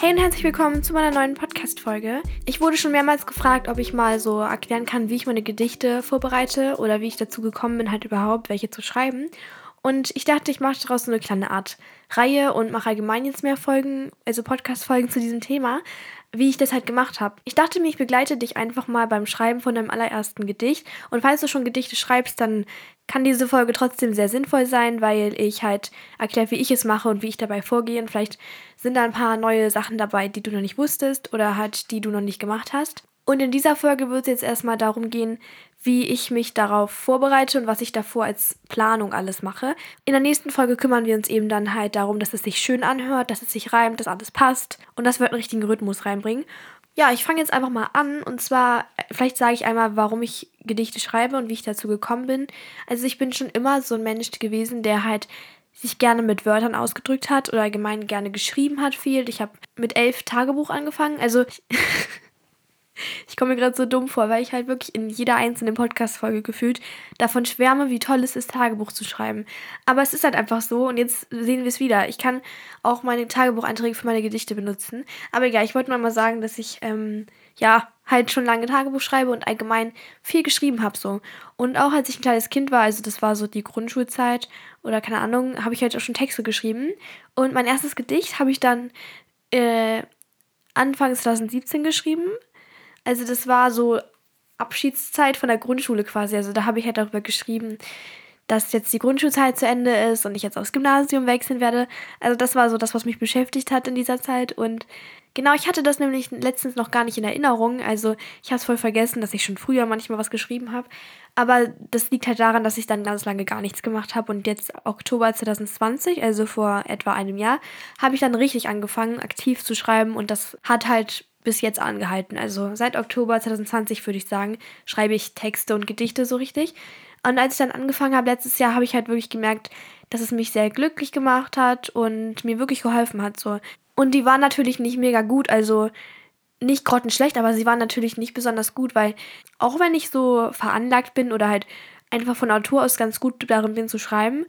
Hey und herzlich willkommen zu meiner neuen Podcast-Folge. Ich wurde schon mehrmals gefragt, ob ich mal so erklären kann, wie ich meine Gedichte vorbereite oder wie ich dazu gekommen bin, halt überhaupt welche zu schreiben. Und ich dachte, ich mache daraus so eine kleine Art Reihe und mache allgemein jetzt mehr Folgen, also Podcast-Folgen zu diesem Thema, wie ich das halt gemacht habe. Ich dachte mir, ich begleite dich einfach mal beim Schreiben von deinem allerersten Gedicht. Und falls du schon Gedichte schreibst, dann kann diese Folge trotzdem sehr sinnvoll sein, weil ich halt erkläre, wie ich es mache und wie ich dabei vorgehe. Und vielleicht sind da ein paar neue Sachen dabei, die du noch nicht wusstest oder halt die du noch nicht gemacht hast. Und in dieser Folge wird es jetzt erstmal darum gehen, wie ich mich darauf vorbereite und was ich davor als Planung alles mache. In der nächsten Folge kümmern wir uns eben dann halt darum, dass es sich schön anhört, dass es sich reimt, dass alles passt und dass wir einen richtigen Rhythmus reinbringen. Ja, ich fange jetzt einfach mal an und zwar, vielleicht sage ich einmal, warum ich Gedichte schreibe und wie ich dazu gekommen bin. Also ich bin schon immer so ein Mensch gewesen, der halt sich gerne mit Wörtern ausgedrückt hat oder allgemein gerne geschrieben hat viel. Ich habe mit elf Tagebuch angefangen. Also Ich komme mir gerade so dumm vor, weil ich halt wirklich in jeder einzelnen Podcast-Folge gefühlt davon schwärme, wie toll es ist, Tagebuch zu schreiben. Aber es ist halt einfach so und jetzt sehen wir es wieder. Ich kann auch meine Tagebucheinträge für meine Gedichte benutzen. Aber egal, ich wollte nur mal sagen, dass ich, ähm, ja, halt schon lange Tagebuch schreibe und allgemein viel geschrieben habe so. Und auch als ich ein kleines Kind war, also das war so die Grundschulzeit oder keine Ahnung, habe ich halt auch schon Texte geschrieben. Und mein erstes Gedicht habe ich dann äh, Anfang 2017 geschrieben also das war so Abschiedszeit von der Grundschule quasi. Also da habe ich halt darüber geschrieben, dass jetzt die Grundschulzeit zu Ende ist und ich jetzt aufs Gymnasium wechseln werde. Also das war so das, was mich beschäftigt hat in dieser Zeit. Und genau, ich hatte das nämlich letztens noch gar nicht in Erinnerung. Also ich habe es voll vergessen, dass ich schon früher manchmal was geschrieben habe. Aber das liegt halt daran, dass ich dann ganz lange gar nichts gemacht habe. Und jetzt Oktober 2020, also vor etwa einem Jahr, habe ich dann richtig angefangen, aktiv zu schreiben. Und das hat halt bis jetzt angehalten. Also seit Oktober 2020 würde ich sagen, schreibe ich Texte und Gedichte so richtig. Und als ich dann angefangen habe letztes Jahr, habe ich halt wirklich gemerkt, dass es mich sehr glücklich gemacht hat und mir wirklich geholfen hat. So. Und die waren natürlich nicht mega gut, also nicht grottenschlecht, aber sie waren natürlich nicht besonders gut, weil auch wenn ich so veranlagt bin oder halt einfach von Natur aus ganz gut darin bin zu schreiben,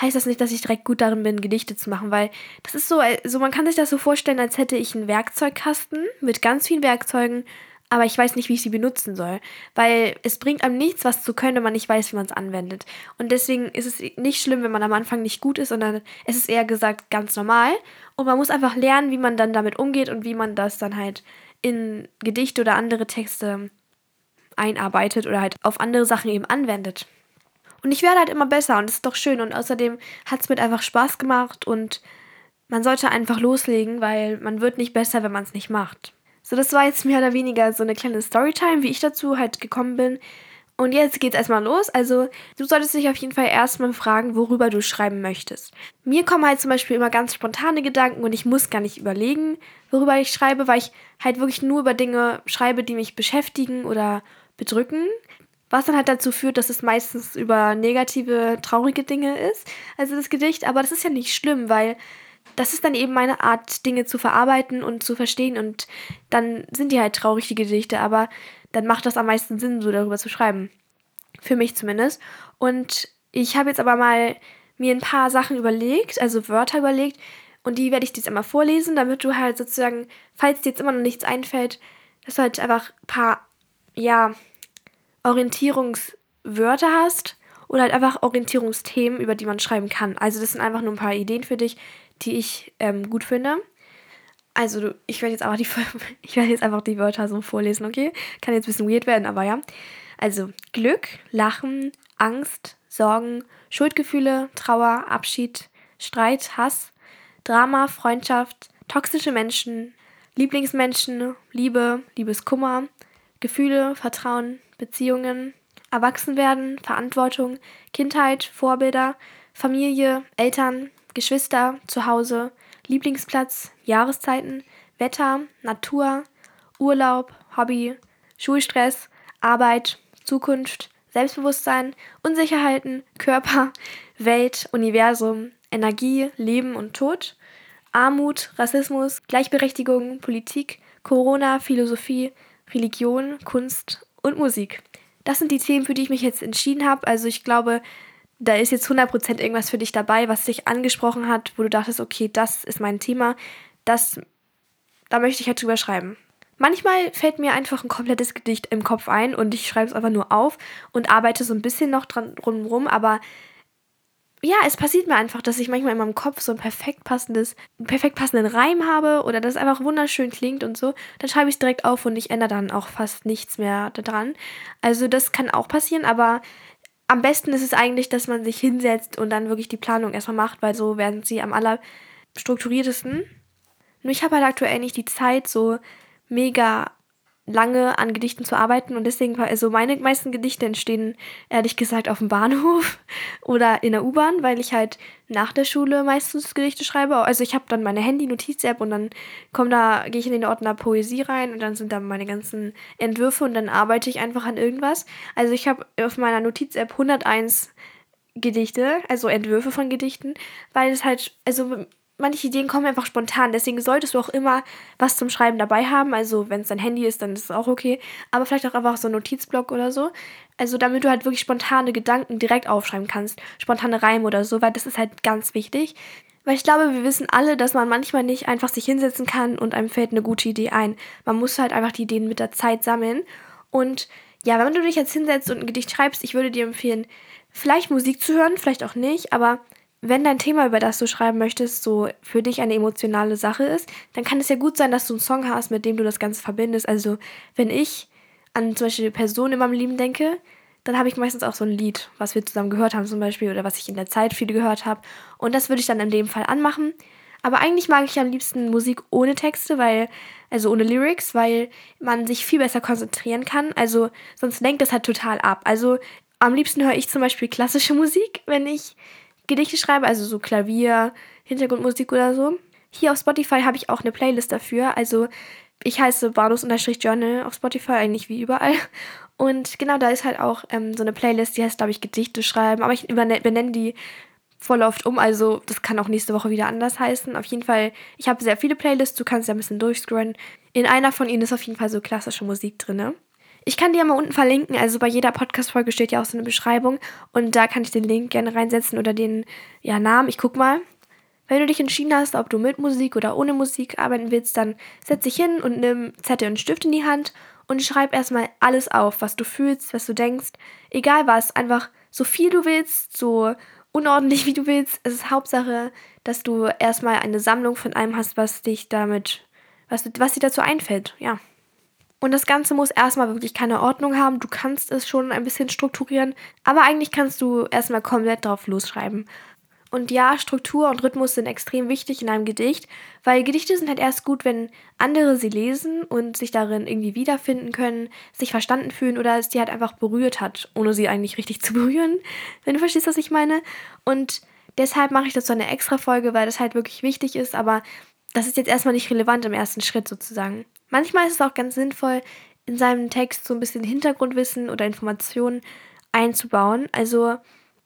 heißt das nicht, dass ich direkt gut darin bin, Gedichte zu machen, weil das ist so, also man kann sich das so vorstellen, als hätte ich einen Werkzeugkasten mit ganz vielen Werkzeugen, aber ich weiß nicht, wie ich sie benutzen soll. Weil es bringt einem nichts, was zu können, wenn man nicht weiß, wie man es anwendet. Und deswegen ist es nicht schlimm, wenn man am Anfang nicht gut ist, sondern es ist eher gesagt ganz normal. Und man muss einfach lernen, wie man dann damit umgeht und wie man das dann halt in Gedichte oder andere Texte einarbeitet oder halt auf andere Sachen eben anwendet. Und ich werde halt immer besser und das ist doch schön. Und außerdem hat es mir einfach Spaß gemacht und man sollte einfach loslegen, weil man wird nicht besser, wenn man es nicht macht. So, das war jetzt mehr oder weniger so eine kleine Storytime, wie ich dazu halt gekommen bin. Und jetzt geht's erstmal los. Also, du solltest dich auf jeden Fall erstmal fragen, worüber du schreiben möchtest. Mir kommen halt zum Beispiel immer ganz spontane Gedanken und ich muss gar nicht überlegen, worüber ich schreibe, weil ich halt wirklich nur über Dinge schreibe, die mich beschäftigen oder bedrücken. Was dann halt dazu führt, dass es meistens über negative, traurige Dinge ist, also das Gedicht. Aber das ist ja nicht schlimm, weil das ist dann eben meine Art, Dinge zu verarbeiten und zu verstehen. Und dann sind die halt traurig, die Gedichte. Aber dann macht das am meisten Sinn, so darüber zu schreiben. Für mich zumindest. Und ich habe jetzt aber mal mir ein paar Sachen überlegt, also Wörter überlegt. Und die werde ich dir jetzt einmal vorlesen, damit du halt sozusagen, falls dir jetzt immer noch nichts einfällt, dass du halt einfach ein paar, ja, Orientierungswörter hast oder halt einfach Orientierungsthemen, über die man schreiben kann. Also das sind einfach nur ein paar Ideen für dich, die ich ähm, gut finde. Also ich werde jetzt einfach ich werde jetzt einfach die Wörter so vorlesen, okay? Kann jetzt ein bisschen weird werden, aber ja. Also Glück, Lachen, Angst, Sorgen, Schuldgefühle, Trauer, Abschied, Streit, Hass, Drama, Freundschaft, toxische Menschen, Lieblingsmenschen, Liebe, Liebeskummer, Gefühle, Vertrauen, Beziehungen, Erwachsenwerden, Verantwortung, Kindheit, Vorbilder, Familie, Eltern, Geschwister, Zuhause, Lieblingsplatz, Jahreszeiten, Wetter, Natur, Urlaub, Hobby, Schulstress, Arbeit, Zukunft, Selbstbewusstsein, Unsicherheiten, Körper, Welt, Universum, Energie, Leben und Tod, Armut, Rassismus, Gleichberechtigung, Politik, Corona, Philosophie, Religion, Kunst und Musik. Das sind die Themen, für die ich mich jetzt entschieden habe. Also ich glaube, da ist jetzt 100% irgendwas für dich dabei, was dich angesprochen hat, wo du dachtest, okay, das ist mein Thema, das da möchte ich halt drüber schreiben. Manchmal fällt mir einfach ein komplettes Gedicht im Kopf ein und ich schreibe es einfach nur auf und arbeite so ein bisschen noch dran rum, aber ja, es passiert mir einfach, dass ich manchmal in meinem Kopf so ein perfekt passendes, einen perfekt passenden Reim habe oder das einfach wunderschön klingt und so. Dann schreibe ich es direkt auf und ich ändere dann auch fast nichts mehr daran. Also das kann auch passieren, aber am besten ist es eigentlich, dass man sich hinsetzt und dann wirklich die Planung erstmal macht, weil so werden sie am allerstrukturiertesten. Nur ich habe halt aktuell nicht die Zeit, so mega lange an Gedichten zu arbeiten und deswegen, also meine meisten Gedichte entstehen ehrlich gesagt auf dem Bahnhof oder in der U-Bahn, weil ich halt nach der Schule meistens Gedichte schreibe. Also ich habe dann meine Handy-Notiz-App und dann komm da, gehe ich in den Ordner Poesie rein und dann sind da meine ganzen Entwürfe und dann arbeite ich einfach an irgendwas. Also ich habe auf meiner Notiz-App 101 Gedichte, also Entwürfe von Gedichten, weil es halt, also manche Ideen kommen einfach spontan. Deswegen solltest du auch immer was zum Schreiben dabei haben. Also, wenn es dein Handy ist, dann ist es auch okay. Aber vielleicht auch einfach so ein Notizblock oder so. Also, damit du halt wirklich spontane Gedanken direkt aufschreiben kannst. Spontane Reime oder so, weil das ist halt ganz wichtig. Weil ich glaube, wir wissen alle, dass man manchmal nicht einfach sich hinsetzen kann und einem fällt eine gute Idee ein. Man muss halt einfach die Ideen mit der Zeit sammeln. Und ja, wenn du dich jetzt hinsetzt und ein Gedicht schreibst, ich würde dir empfehlen, vielleicht Musik zu hören, vielleicht auch nicht, aber wenn dein Thema, über das du schreiben möchtest, so für dich eine emotionale Sache ist, dann kann es ja gut sein, dass du einen Song hast, mit dem du das Ganze verbindest. Also, wenn ich an zum Beispiel Personen in meinem Leben denke, dann habe ich meistens auch so ein Lied, was wir zusammen gehört haben zum Beispiel oder was ich in der Zeit viel gehört habe. Und das würde ich dann in dem Fall anmachen. Aber eigentlich mag ich am liebsten Musik ohne Texte, weil, also ohne Lyrics, weil man sich viel besser konzentrieren kann. Also sonst lenkt das halt total ab. Also am liebsten höre ich zum Beispiel klassische Musik, wenn ich Gedichte schreibe, also so Klavier, Hintergrundmusik oder so. Hier auf Spotify habe ich auch eine Playlist dafür. Also ich heiße Bardos-Journal auf Spotify, eigentlich wie überall. Und genau, da ist halt auch ähm, so eine Playlist, die heißt, glaube ich, Gedichte schreiben. Aber ich benenne die voll oft um, also das kann auch nächste Woche wieder anders heißen. Auf jeden Fall, ich habe sehr viele Playlists, du kannst ja ein bisschen durchscrollen. In einer von ihnen ist auf jeden Fall so klassische Musik drin. Ich kann dir mal unten verlinken, also bei jeder Podcast-Folge steht ja auch so eine Beschreibung und da kann ich den Link gerne reinsetzen oder den ja, Namen. Ich guck mal. Wenn du dich entschieden hast, ob du mit Musik oder ohne Musik arbeiten willst, dann setz dich hin und nimm Zettel und Stift in die Hand und schreib erstmal alles auf, was du fühlst, was du denkst. Egal was, einfach so viel du willst, so unordentlich wie du willst. Es ist Hauptsache, dass du erstmal eine Sammlung von allem hast, was dich damit, was, was dir dazu einfällt. Ja. Und das Ganze muss erstmal wirklich keine Ordnung haben. Du kannst es schon ein bisschen strukturieren, aber eigentlich kannst du erstmal komplett drauf losschreiben. Und ja, Struktur und Rhythmus sind extrem wichtig in einem Gedicht, weil Gedichte sind halt erst gut, wenn andere sie lesen und sich darin irgendwie wiederfinden können, sich verstanden fühlen oder es die halt einfach berührt hat, ohne sie eigentlich richtig zu berühren, wenn du verstehst, was ich meine. Und deshalb mache ich das so eine extra Folge, weil das halt wirklich wichtig ist, aber das ist jetzt erstmal nicht relevant im ersten Schritt sozusagen. Manchmal ist es auch ganz sinnvoll, in seinem Text so ein bisschen Hintergrundwissen oder Informationen einzubauen, also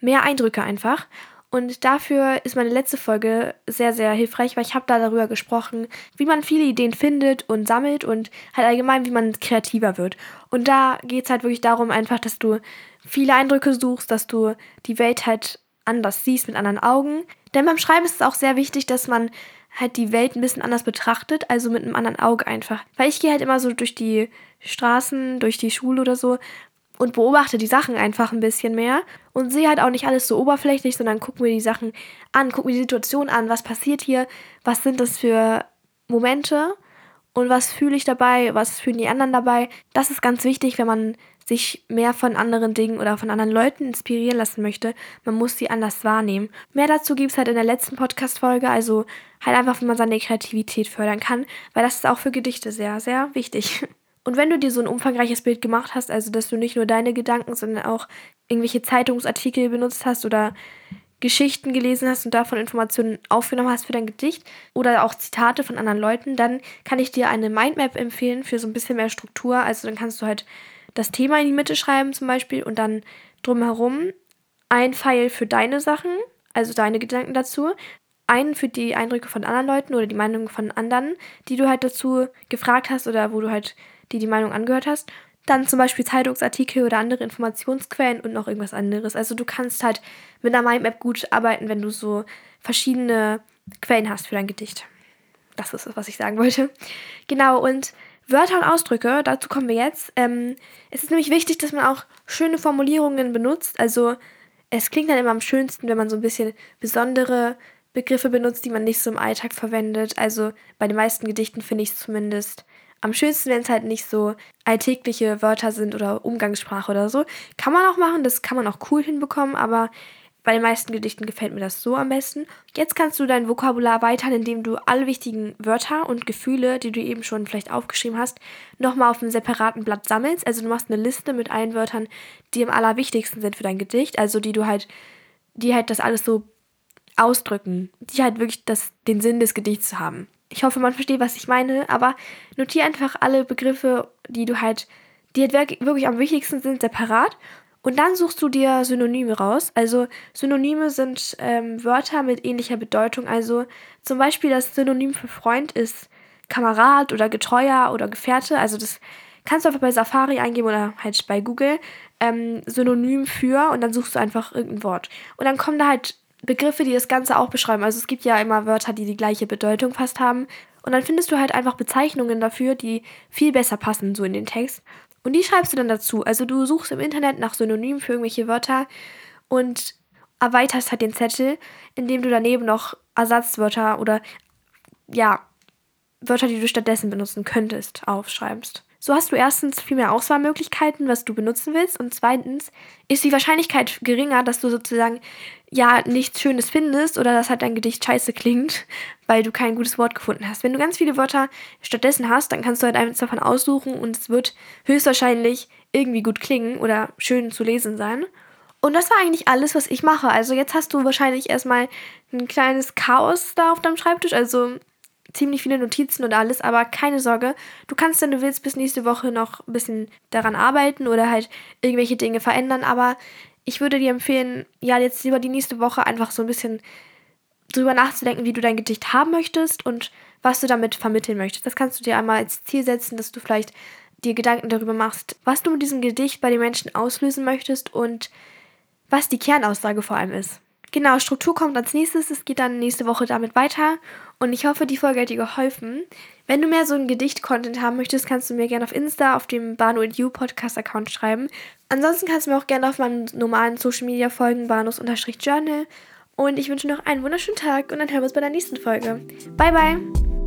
mehr Eindrücke einfach. Und dafür ist meine letzte Folge sehr, sehr hilfreich, weil ich habe da darüber gesprochen, wie man viele Ideen findet und sammelt und halt allgemein, wie man kreativer wird. Und da geht es halt wirklich darum, einfach, dass du viele Eindrücke suchst, dass du die Welt halt anders siehst mit anderen Augen. Denn beim Schreiben ist es auch sehr wichtig, dass man halt die Welt ein bisschen anders betrachtet, also mit einem anderen Auge einfach. Weil ich gehe halt immer so durch die Straßen, durch die Schule oder so und beobachte die Sachen einfach ein bisschen mehr und sehe halt auch nicht alles so oberflächlich, sondern gucke mir die Sachen an, gucke mir die Situation an, was passiert hier, was sind das für Momente und was fühle ich dabei, was fühlen die anderen dabei. Das ist ganz wichtig, wenn man sich mehr von anderen Dingen oder von anderen Leuten inspirieren lassen möchte. Man muss sie anders wahrnehmen. Mehr dazu gibt es halt in der letzten Podcast-Folge, also halt einfach, wie man seine Kreativität fördern kann, weil das ist auch für Gedichte sehr, sehr wichtig. Und wenn du dir so ein umfangreiches Bild gemacht hast, also dass du nicht nur deine Gedanken, sondern auch irgendwelche Zeitungsartikel benutzt hast oder Geschichten gelesen hast und davon Informationen aufgenommen hast für dein Gedicht oder auch Zitate von anderen Leuten, dann kann ich dir eine Mindmap empfehlen für so ein bisschen mehr Struktur. Also dann kannst du halt das Thema in die Mitte schreiben zum Beispiel und dann drumherum ein Pfeil für deine Sachen, also deine Gedanken dazu, einen für die Eindrücke von anderen Leuten oder die Meinung von anderen, die du halt dazu gefragt hast oder wo du halt die die Meinung angehört hast. Dann zum Beispiel Zeitungsartikel oder andere Informationsquellen und noch irgendwas anderes. Also du kannst halt mit einer Mindmap gut arbeiten, wenn du so verschiedene Quellen hast für dein Gedicht. Das ist es, was ich sagen wollte. Genau, und Wörter und Ausdrücke, dazu kommen wir jetzt. Ähm, es ist nämlich wichtig, dass man auch schöne Formulierungen benutzt. Also es klingt dann immer am schönsten, wenn man so ein bisschen besondere Begriffe benutzt, die man nicht so im Alltag verwendet. Also bei den meisten Gedichten finde ich es zumindest am schönsten, wenn es halt nicht so alltägliche Wörter sind oder Umgangssprache oder so. Kann man auch machen, das kann man auch cool hinbekommen, aber bei den meisten Gedichten gefällt mir das so am besten. Jetzt kannst du dein Vokabular erweitern, indem du alle wichtigen Wörter und Gefühle, die du eben schon vielleicht aufgeschrieben hast, nochmal auf einem separaten Blatt sammelst. Also du machst eine Liste mit allen Wörtern, die am allerwichtigsten sind für dein Gedicht. Also die du halt, die halt das alles so ausdrücken, die halt wirklich das, den Sinn des Gedichts haben. Ich hoffe, man versteht, was ich meine, aber notiere einfach alle Begriffe, die du halt, die halt wirklich am wichtigsten sind, separat und dann suchst du dir Synonyme raus. Also Synonyme sind ähm, Wörter mit ähnlicher Bedeutung. Also zum Beispiel das Synonym für Freund ist Kamerad oder Getreuer oder Gefährte. Also das kannst du einfach bei Safari eingeben oder halt bei Google. Ähm, Synonym für und dann suchst du einfach irgendein Wort. Und dann kommen da halt Begriffe, die das Ganze auch beschreiben. Also es gibt ja immer Wörter, die die gleiche Bedeutung fast haben. Und dann findest du halt einfach Bezeichnungen dafür, die viel besser passen so in den Text. Und die schreibst du dann dazu. Also du suchst im Internet nach Synonymen für irgendwelche Wörter und erweiterst halt den Zettel, indem du daneben noch Ersatzwörter oder ja, Wörter, die du stattdessen benutzen könntest, aufschreibst. So hast du erstens viel mehr Auswahlmöglichkeiten, was du benutzen willst. Und zweitens ist die Wahrscheinlichkeit geringer, dass du sozusagen ja nichts Schönes findest oder dass halt dein Gedicht scheiße klingt, weil du kein gutes Wort gefunden hast. Wenn du ganz viele Wörter stattdessen hast, dann kannst du halt eins davon aussuchen und es wird höchstwahrscheinlich irgendwie gut klingen oder schön zu lesen sein. Und das war eigentlich alles, was ich mache. Also jetzt hast du wahrscheinlich erstmal ein kleines Chaos da auf deinem Schreibtisch. Also ziemlich viele Notizen und alles, aber keine Sorge, du kannst, wenn du willst, bis nächste Woche noch ein bisschen daran arbeiten oder halt irgendwelche Dinge verändern, aber ich würde dir empfehlen, ja, jetzt lieber die nächste Woche einfach so ein bisschen drüber nachzudenken, wie du dein Gedicht haben möchtest und was du damit vermitteln möchtest. Das kannst du dir einmal als Ziel setzen, dass du vielleicht dir Gedanken darüber machst, was du mit diesem Gedicht bei den Menschen auslösen möchtest und was die Kernaussage vor allem ist. Genau, Struktur kommt als nächstes. Es geht dann nächste Woche damit weiter. Und ich hoffe, die Folge hat dir geholfen. Wenn du mehr so ein Gedicht-Content haben möchtest, kannst du mir gerne auf Insta, auf dem Bano You Podcast-Account schreiben. Ansonsten kannst du mir auch gerne auf meinem normalen Social Media folgen, Banos-Journal. Und ich wünsche noch einen wunderschönen Tag und dann hören wir uns bei der nächsten Folge. Bye, bye!